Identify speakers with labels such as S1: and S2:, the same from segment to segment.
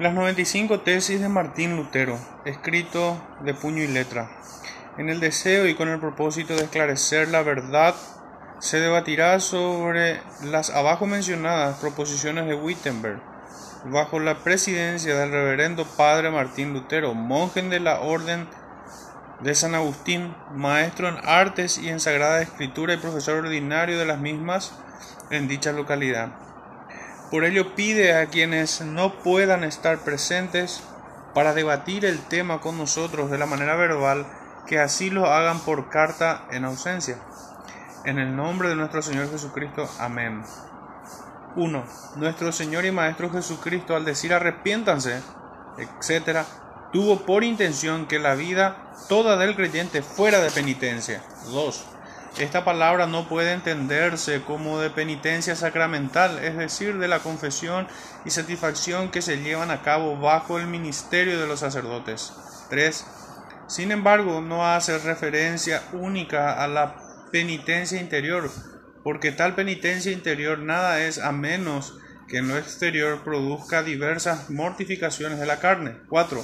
S1: Las 95 tesis de Martín Lutero, escrito de puño y letra. En el deseo y con el propósito de esclarecer la verdad, se debatirá sobre las abajo mencionadas proposiciones de Wittenberg, bajo la presidencia del reverendo padre Martín Lutero, monje de la orden de San Agustín, maestro en artes y en sagrada escritura y profesor ordinario de las mismas en dicha localidad. Por ello pide a quienes no puedan estar presentes para debatir el tema con nosotros de la manera verbal que así lo hagan por carta en ausencia. En el nombre de nuestro Señor Jesucristo. Amén. 1. Nuestro Señor y Maestro Jesucristo al decir arrepiéntanse, etc., tuvo por intención que la vida toda del creyente fuera de penitencia. 2. Esta palabra no puede entenderse como de penitencia sacramental, es decir, de la confesión y satisfacción que se llevan a cabo bajo el ministerio de los sacerdotes. 3. Sin embargo, no hace referencia única a la penitencia interior, porque tal penitencia interior nada es a menos que en lo exterior produzca diversas mortificaciones de la carne. 4.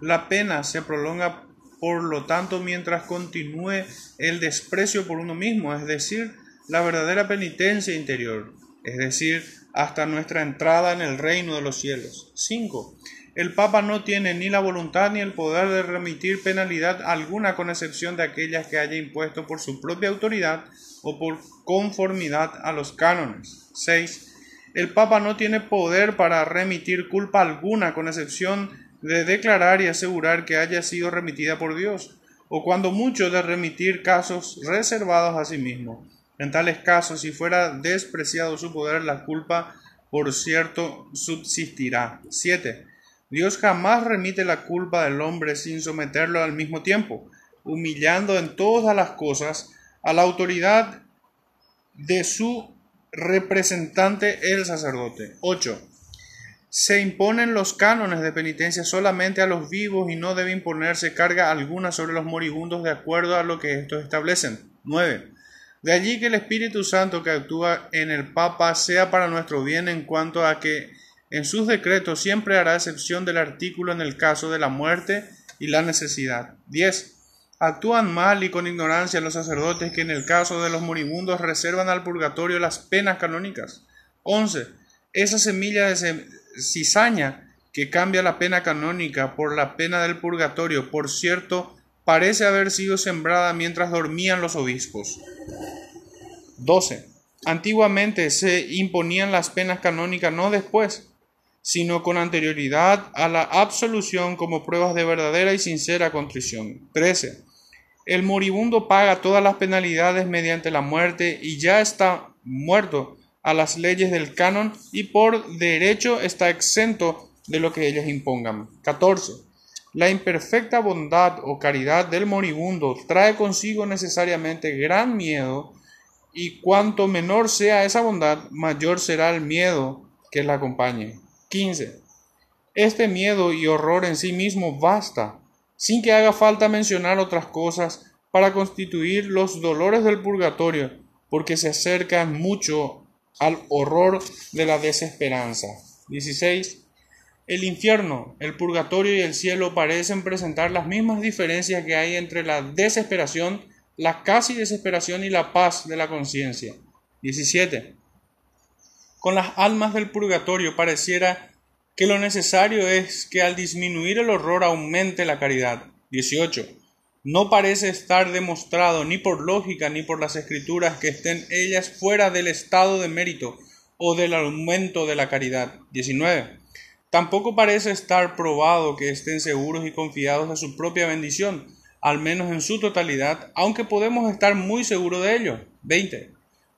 S1: La pena se prolonga por lo tanto, mientras continúe el desprecio por uno mismo, es decir, la verdadera penitencia interior, es decir, hasta nuestra entrada en el reino de los cielos. 5. El Papa no tiene ni la voluntad ni el poder de remitir penalidad alguna con excepción de aquellas que haya impuesto por su propia autoridad o por conformidad a los cánones. 6. El Papa no tiene poder para remitir culpa alguna con excepción de declarar y asegurar que haya sido remitida por Dios, o cuando mucho de remitir casos reservados a sí mismo. En tales casos, si fuera despreciado su poder, la culpa, por cierto, subsistirá. 7. Dios jamás remite la culpa del hombre sin someterlo al mismo tiempo, humillando en todas las cosas a la autoridad de su representante el sacerdote. 8. Se imponen los cánones de penitencia solamente a los vivos y no debe imponerse carga alguna sobre los moribundos de acuerdo a lo que estos establecen. 9. De allí que el Espíritu Santo que actúa en el Papa sea para nuestro bien en cuanto a que en sus decretos siempre hará excepción del artículo en el caso de la muerte y la necesidad. 10. Actúan mal y con ignorancia los sacerdotes que en el caso de los moribundos reservan al purgatorio las penas canónicas. 11. Esa semilla de, cizaña que cambia la pena canónica por la pena del purgatorio, por cierto, parece haber sido sembrada mientras dormían los obispos. 12. Antiguamente se imponían las penas canónicas no después, sino con anterioridad a la absolución como pruebas de verdadera y sincera contrición. 13. El moribundo paga todas las penalidades mediante la muerte y ya está muerto a las leyes del canon y por derecho está exento de lo que ellas impongan. 14. La imperfecta bondad o caridad del moribundo trae consigo necesariamente gran miedo y cuanto menor sea esa bondad, mayor será el miedo que la acompañe. 15. Este miedo y horror en sí mismo basta, sin que haga falta mencionar otras cosas, para constituir los dolores del purgatorio, porque se acercan mucho al horror de la desesperanza. 16. El infierno, el purgatorio y el cielo parecen presentar las mismas diferencias que hay entre la desesperación, la casi desesperación y la paz de la conciencia. 17. Con las almas del purgatorio pareciera que lo necesario es que al disminuir el horror aumente la caridad. 18 no parece estar demostrado ni por lógica ni por las escrituras que estén ellas fuera del estado de mérito o del aumento de la caridad. 19. Tampoco parece estar probado que estén seguros y confiados de su propia bendición, al menos en su totalidad, aunque podemos estar muy seguros de ello. 20.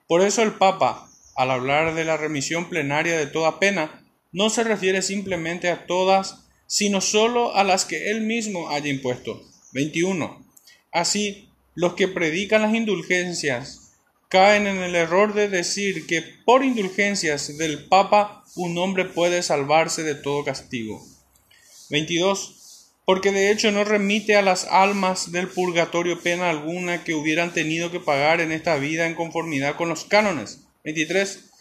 S1: Por eso el Papa, al hablar de la remisión plenaria de toda pena, no se refiere simplemente a todas, sino sólo a las que él mismo haya impuesto. 21. Así, los que predican las indulgencias caen en el error de decir que por indulgencias del Papa un hombre puede salvarse de todo castigo. 22. Porque de hecho no remite a las almas del purgatorio pena alguna que hubieran tenido que pagar en esta vida en conformidad con los cánones. 23.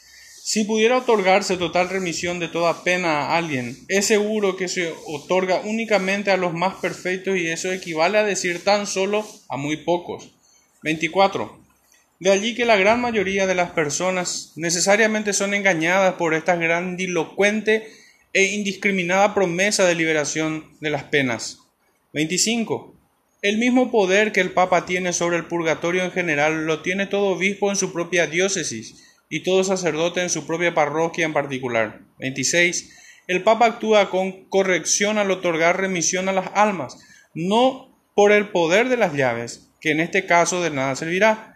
S1: Si pudiera otorgarse total remisión de toda pena a alguien, es seguro que se otorga únicamente a los más perfectos y eso equivale a decir tan solo a muy pocos. 24. De allí que la gran mayoría de las personas necesariamente son engañadas por esta grandilocuente e indiscriminada promesa de liberación de las penas. 25. El mismo poder que el Papa tiene sobre el purgatorio en general lo tiene todo obispo en su propia diócesis y todo sacerdote en su propia parroquia en particular. 26. El Papa actúa con corrección al otorgar remisión a las almas, no por el poder de las llaves, que en este caso de nada servirá,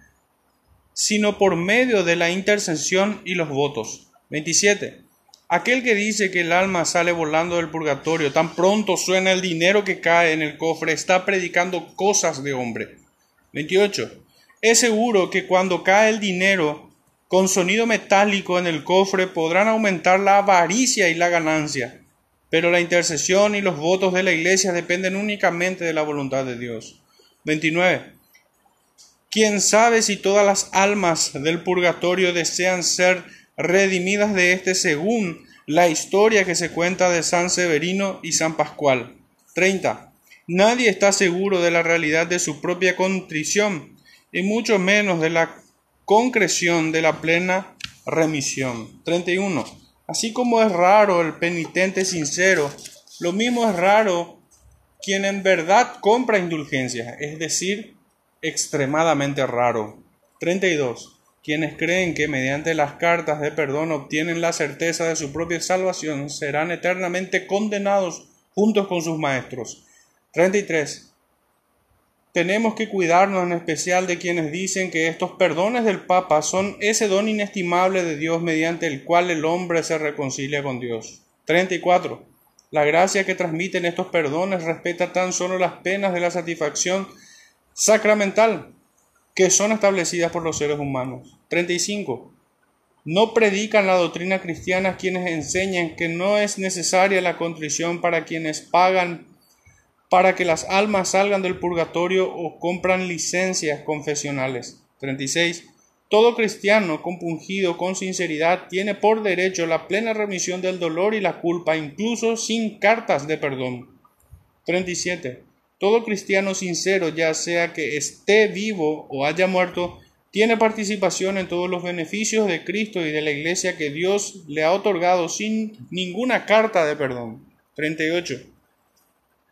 S1: sino por medio de la intercesión y los votos. 27. Aquel que dice que el alma sale volando del purgatorio, tan pronto suena el dinero que cae en el cofre, está predicando cosas de hombre. 28. Es seguro que cuando cae el dinero con sonido metálico en el cofre podrán aumentar la avaricia y la ganancia, pero la intercesión y los votos de la iglesia dependen únicamente de la voluntad de Dios. 29. ¿Quién sabe si todas las almas del purgatorio desean ser redimidas de éste según la historia que se cuenta de San Severino y San Pascual? 30. Nadie está seguro de la realidad de su propia contrición, y mucho menos de la concreción de la plena remisión. 31. Así como es raro el penitente sincero, lo mismo es raro quien en verdad compra indulgencias, es decir, extremadamente raro. 32. Quienes creen que mediante las cartas de perdón obtienen la certeza de su propia salvación serán eternamente condenados juntos con sus maestros. 33. Tenemos que cuidarnos en especial de quienes dicen que estos perdones del Papa son ese don inestimable de Dios mediante el cual el hombre se reconcilia con Dios. 34. La gracia que transmiten estos perdones respeta tan solo las penas de la satisfacción sacramental que son establecidas por los seres humanos. 35. No predican la doctrina cristiana quienes enseñan que no es necesaria la contrición para quienes pagan para que las almas salgan del purgatorio o compran licencias confesionales. 36. Todo cristiano compungido con sinceridad tiene por derecho la plena remisión del dolor y la culpa, incluso sin cartas de perdón. 37. Todo cristiano sincero, ya sea que esté vivo o haya muerto, tiene participación en todos los beneficios de Cristo y de la Iglesia que Dios le ha otorgado sin ninguna carta de perdón. 38.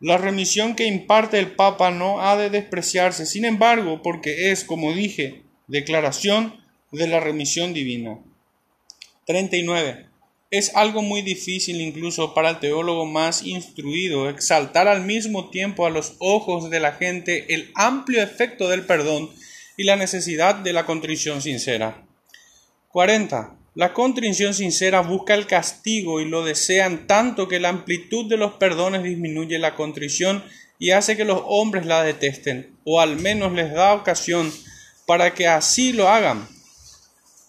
S1: La remisión que imparte el Papa no ha de despreciarse, sin embargo, porque es, como dije, declaración de la remisión divina. 39. Es algo muy difícil incluso para el teólogo más instruido exaltar al mismo tiempo a los ojos de la gente el amplio efecto del perdón y la necesidad de la contrición sincera. 40. La contrición sincera busca el castigo y lo desean tanto que la amplitud de los perdones disminuye la contrición y hace que los hombres la detesten, o al menos les da ocasión para que así lo hagan.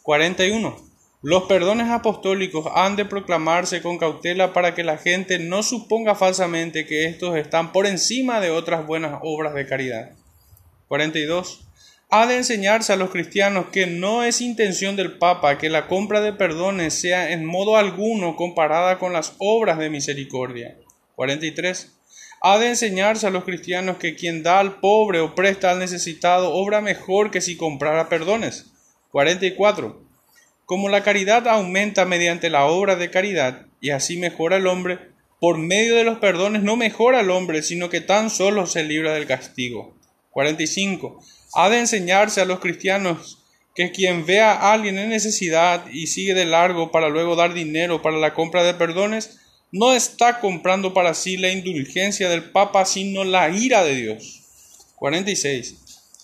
S1: 41. Los perdones apostólicos han de proclamarse con cautela para que la gente no suponga falsamente que estos están por encima de otras buenas obras de caridad. 42 ha de enseñarse a los cristianos que no es intención del Papa que la compra de perdones sea en modo alguno comparada con las obras de misericordia. 43. Ha de enseñarse a los cristianos que quien da al pobre o presta al necesitado obra mejor que si comprara perdones. 44. Como la caridad aumenta mediante la obra de caridad y así mejora el hombre, por medio de los perdones no mejora el hombre, sino que tan solo se libra del castigo. 45 ha de enseñarse a los cristianos que quien vea a alguien en necesidad y sigue de largo para luego dar dinero para la compra de perdones, no está comprando para sí la indulgencia del Papa, sino la ira de Dios. 46.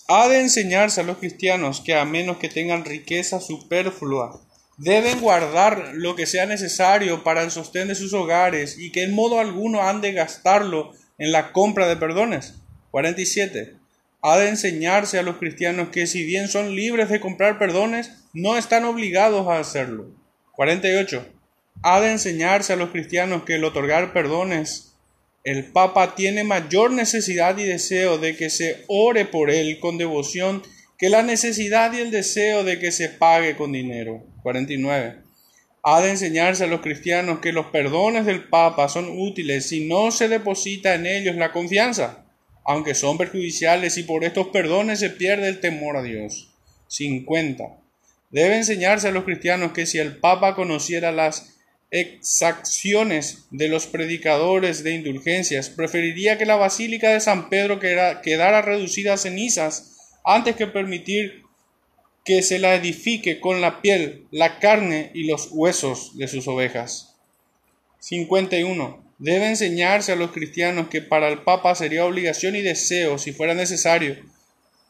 S1: Ha de enseñarse a los cristianos que a menos que tengan riqueza superflua, deben guardar lo que sea necesario para el sostén de sus hogares y que en modo alguno han de gastarlo en la compra de perdones. 47 ha de enseñarse a los cristianos que si bien son libres de comprar perdones, no están obligados a hacerlo. 48. Ha de enseñarse a los cristianos que el otorgar perdones, el Papa tiene mayor necesidad y deseo de que se ore por él con devoción que la necesidad y el deseo de que se pague con dinero. 49. Ha de enseñarse a los cristianos que los perdones del Papa son útiles si no se deposita en ellos la confianza, aunque son perjudiciales y por estos perdones se pierde el temor a Dios. 50. Debe enseñarse a los cristianos que si el Papa conociera las exacciones de los predicadores de indulgencias, preferiría que la Basílica de San Pedro quedara reducida a cenizas antes que permitir que se la edifique con la piel, la carne y los huesos de sus ovejas. 51. Debe enseñarse a los cristianos que para el Papa sería obligación y deseo, si fuera necesario,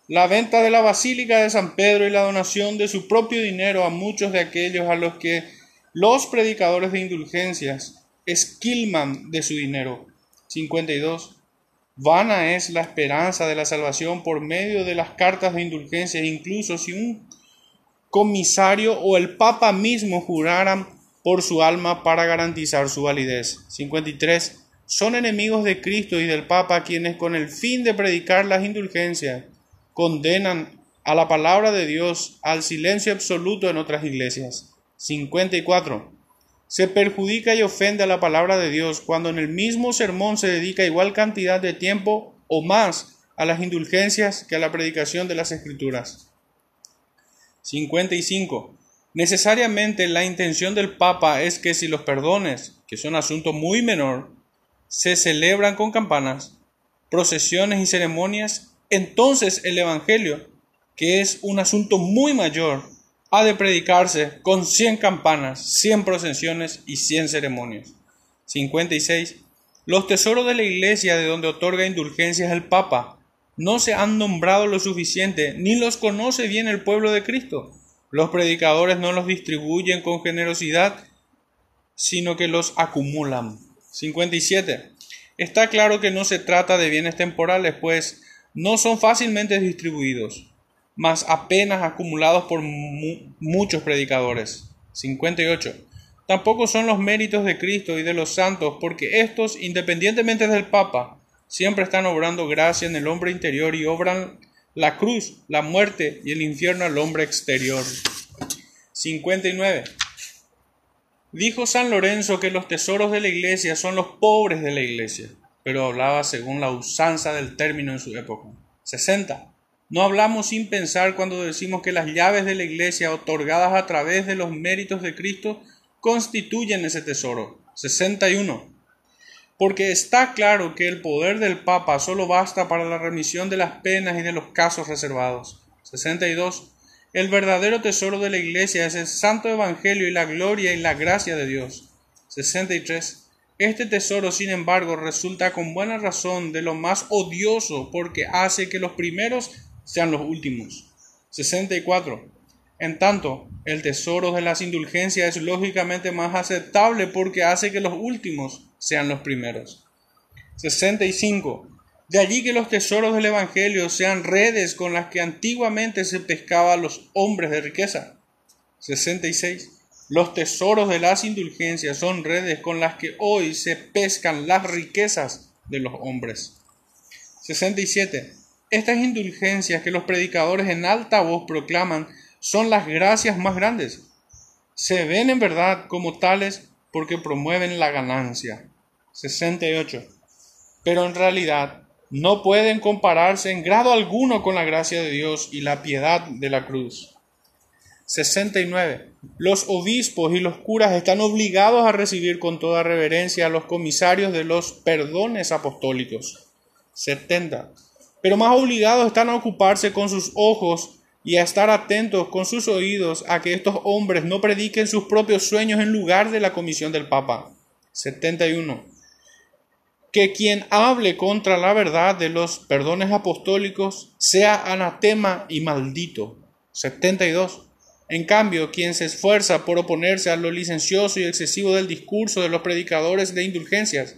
S1: la venta de la Basílica de San Pedro y la donación de su propio dinero a muchos de aquellos a los que los predicadores de indulgencias esquilman de su dinero. 52. Vana es la esperanza de la salvación por medio de las cartas de indulgencia, incluso si un comisario o el Papa mismo juraran por su alma para garantizar su validez. 53. Son enemigos de Cristo y del Papa quienes con el fin de predicar las indulgencias condenan a la palabra de Dios al silencio absoluto en otras iglesias. 54. Se perjudica y ofende a la palabra de Dios cuando en el mismo sermón se dedica igual cantidad de tiempo o más a las indulgencias que a la predicación de las escrituras. 55. Necesariamente la intención del Papa es que si los perdones, que son asunto muy menor, se celebran con campanas, procesiones y ceremonias, entonces el Evangelio, que es un asunto muy mayor, ha de predicarse con cien campanas, cien procesiones y cien ceremonias. 56. Los tesoros de la iglesia de donde otorga indulgencias el Papa no se han nombrado lo suficiente, ni los conoce bien el pueblo de Cristo. Los predicadores no los distribuyen con generosidad, sino que los acumulan. 57. Está claro que no se trata de bienes temporales, pues no son fácilmente distribuidos mas apenas acumulados por muchos predicadores. 58. Tampoco son los méritos de Cristo y de los santos, porque estos, independientemente del Papa, siempre están obrando gracia en el hombre interior y obran la cruz, la muerte y el infierno al hombre exterior. 59. Dijo San Lorenzo que los tesoros de la iglesia son los pobres de la iglesia, pero hablaba según la usanza del término en su época. 60. No hablamos sin pensar cuando decimos que las llaves de la iglesia otorgadas a través de los méritos de Cristo constituyen ese tesoro. 61. Porque está claro que el poder del Papa solo basta para la remisión de las penas y de los casos reservados. 62. El verdadero tesoro de la iglesia es el santo evangelio y la gloria y la gracia de Dios. 63. Este tesoro, sin embargo, resulta con buena razón de lo más odioso porque hace que los primeros sean los últimos. 64. En tanto, el tesoro de las indulgencias es lógicamente más aceptable porque hace que los últimos sean los primeros. 65. De allí que los tesoros del Evangelio sean redes con las que antiguamente se pescaba a los hombres de riqueza. 66. Los tesoros de las indulgencias son redes con las que hoy se pescan las riquezas de los hombres. 67. Estas indulgencias que los predicadores en alta voz proclaman son las gracias más grandes. Se ven en verdad como tales porque promueven la ganancia. 68. Pero en realidad no pueden compararse en grado alguno con la gracia de Dios y la piedad de la cruz. 69. Los obispos y los curas están obligados a recibir con toda reverencia a los comisarios de los perdones apostólicos. 70 pero más obligados están a ocuparse con sus ojos y a estar atentos con sus oídos a que estos hombres no prediquen sus propios sueños en lugar de la comisión del Papa. 71. Que quien hable contra la verdad de los perdones apostólicos sea anatema y maldito. 72. En cambio, quien se esfuerza por oponerse a lo licencioso y excesivo del discurso de los predicadores de indulgencias,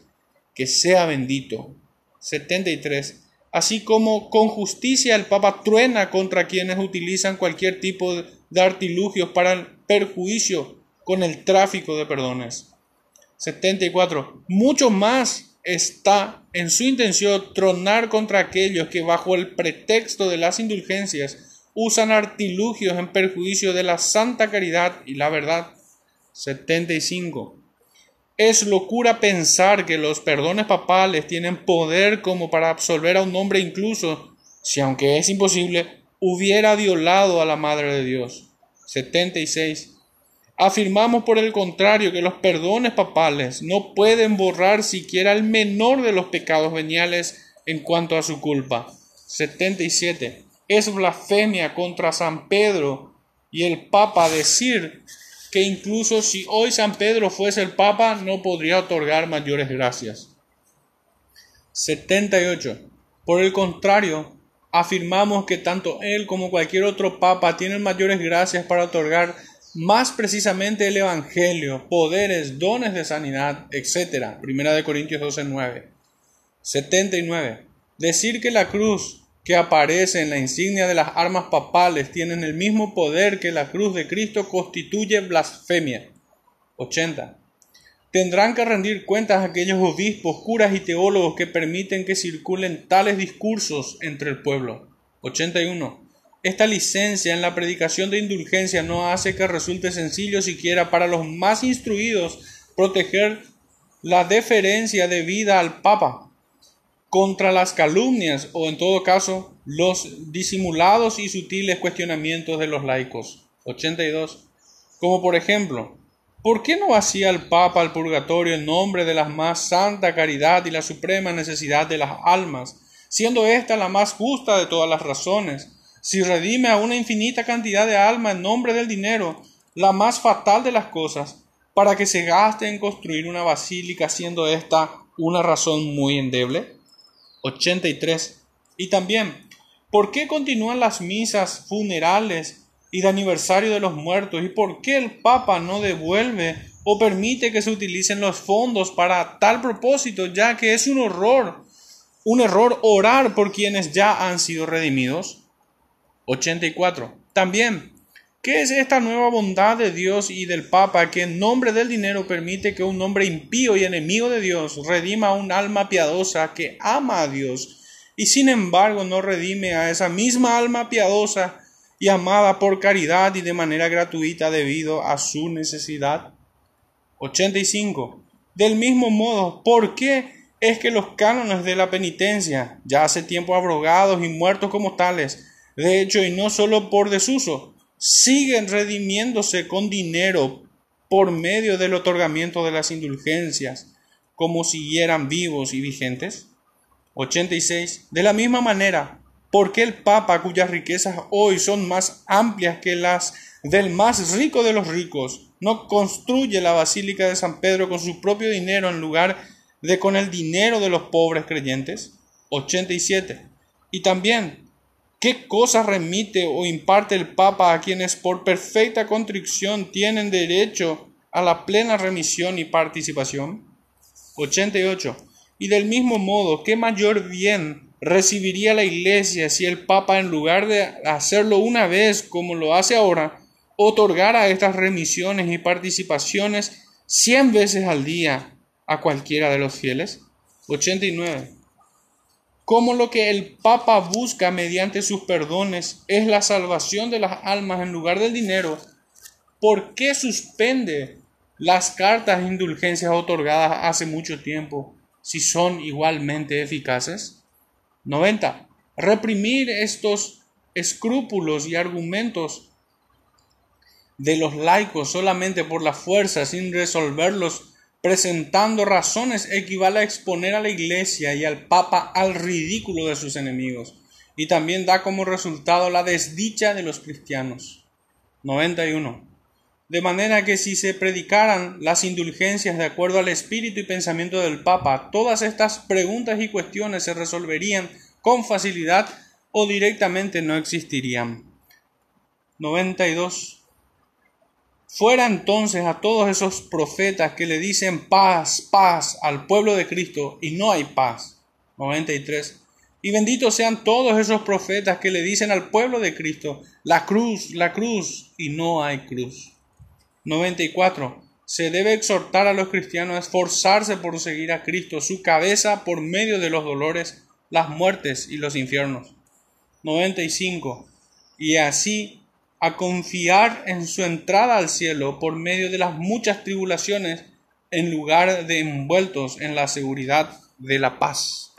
S1: que sea bendito. 73 así como con justicia el Papa truena contra quienes utilizan cualquier tipo de artilugios para el perjuicio con el tráfico de perdones. 74. Mucho más está en su intención tronar contra aquellos que bajo el pretexto de las indulgencias usan artilugios en perjuicio de la santa caridad y la verdad. 75. Es locura pensar que los perdones papales tienen poder como para absolver a un hombre incluso si aunque es imposible, hubiera violado a la Madre de Dios. 76. Afirmamos por el contrario que los perdones papales no pueden borrar siquiera el menor de los pecados veniales en cuanto a su culpa. 77. Es blasfemia contra San Pedro y el Papa decir que incluso si hoy San Pedro fuese el Papa no podría otorgar mayores gracias. 78. Por el contrario, afirmamos que tanto él como cualquier otro papa tienen mayores gracias para otorgar más precisamente el Evangelio, poderes, dones de sanidad, etc. Primera de Corintios 12, 9. 79. Decir que la cruz que aparece en la insignia de las armas papales tienen el mismo poder que la cruz de Cristo constituye blasfemia. 80. Tendrán que rendir cuentas aquellos obispos, curas y teólogos que permiten que circulen tales discursos entre el pueblo. 81. Esta licencia en la predicación de indulgencia no hace que resulte sencillo siquiera para los más instruidos proteger la deferencia debida al Papa contra las calumnias o en todo caso los disimulados y sutiles cuestionamientos de los laicos. 82. Como por ejemplo, ¿Por qué no vacía el Papa al purgatorio en nombre de la más santa caridad y la suprema necesidad de las almas, siendo esta la más justa de todas las razones? Si redime a una infinita cantidad de almas en nombre del dinero, la más fatal de las cosas, para que se gaste en construir una basílica, siendo esta una razón muy endeble? 83. Y también, ¿por qué continúan las misas funerales y de aniversario de los muertos y por qué el Papa no devuelve o permite que se utilicen los fondos para tal propósito, ya que es un horror, un error orar por quienes ya han sido redimidos. 84. También, ¿qué es esta nueva bondad de Dios y del Papa que en nombre del dinero permite que un hombre impío y enemigo de Dios redima a un alma piadosa que ama a Dios y sin embargo no redime a esa misma alma piadosa y amada por caridad y de manera gratuita debido a su necesidad. 85. Del mismo modo, ¿por qué es que los cánones de la penitencia, ya hace tiempo abrogados y muertos como tales, de hecho y no solo por desuso, siguen redimiéndose con dinero por medio del otorgamiento de las indulgencias, como siguieran vivos y vigentes? 86. De la misma manera, ¿Por qué el Papa, cuyas riquezas hoy son más amplias que las del más rico de los ricos, no construye la Basílica de San Pedro con su propio dinero en lugar de con el dinero de los pobres creyentes? 87. Y también, ¿qué cosa remite o imparte el Papa a quienes por perfecta contrición tienen derecho a la plena remisión y participación? 88. Y del mismo modo, ¿qué mayor bien recibiría la iglesia si el Papa, en lugar de hacerlo una vez como lo hace ahora, otorgara estas remisiones y participaciones cien veces al día a cualquiera de los fieles? 89. Como lo que el Papa busca mediante sus perdones es la salvación de las almas en lugar del dinero, ¿por qué suspende las cartas de indulgencias otorgadas hace mucho tiempo si son igualmente eficaces? 90. Reprimir estos escrúpulos y argumentos de los laicos solamente por la fuerza sin resolverlos presentando razones equivale a exponer a la Iglesia y al Papa al ridículo de sus enemigos y también da como resultado la desdicha de los cristianos. 91. De manera que si se predicaran las indulgencias de acuerdo al espíritu y pensamiento del Papa, todas estas preguntas y cuestiones se resolverían con facilidad o directamente no existirían. 92. Fuera entonces a todos esos profetas que le dicen paz, paz al pueblo de Cristo y no hay paz. 93. Y benditos sean todos esos profetas que le dicen al pueblo de Cristo la cruz, la cruz y no hay cruz. 94. Se debe exhortar a los cristianos a esforzarse por seguir a Cristo, su cabeza, por medio de los dolores, las muertes y los infiernos. 95. Y así a confiar en su entrada al cielo por medio de las muchas tribulaciones en lugar de envueltos en la seguridad de la paz.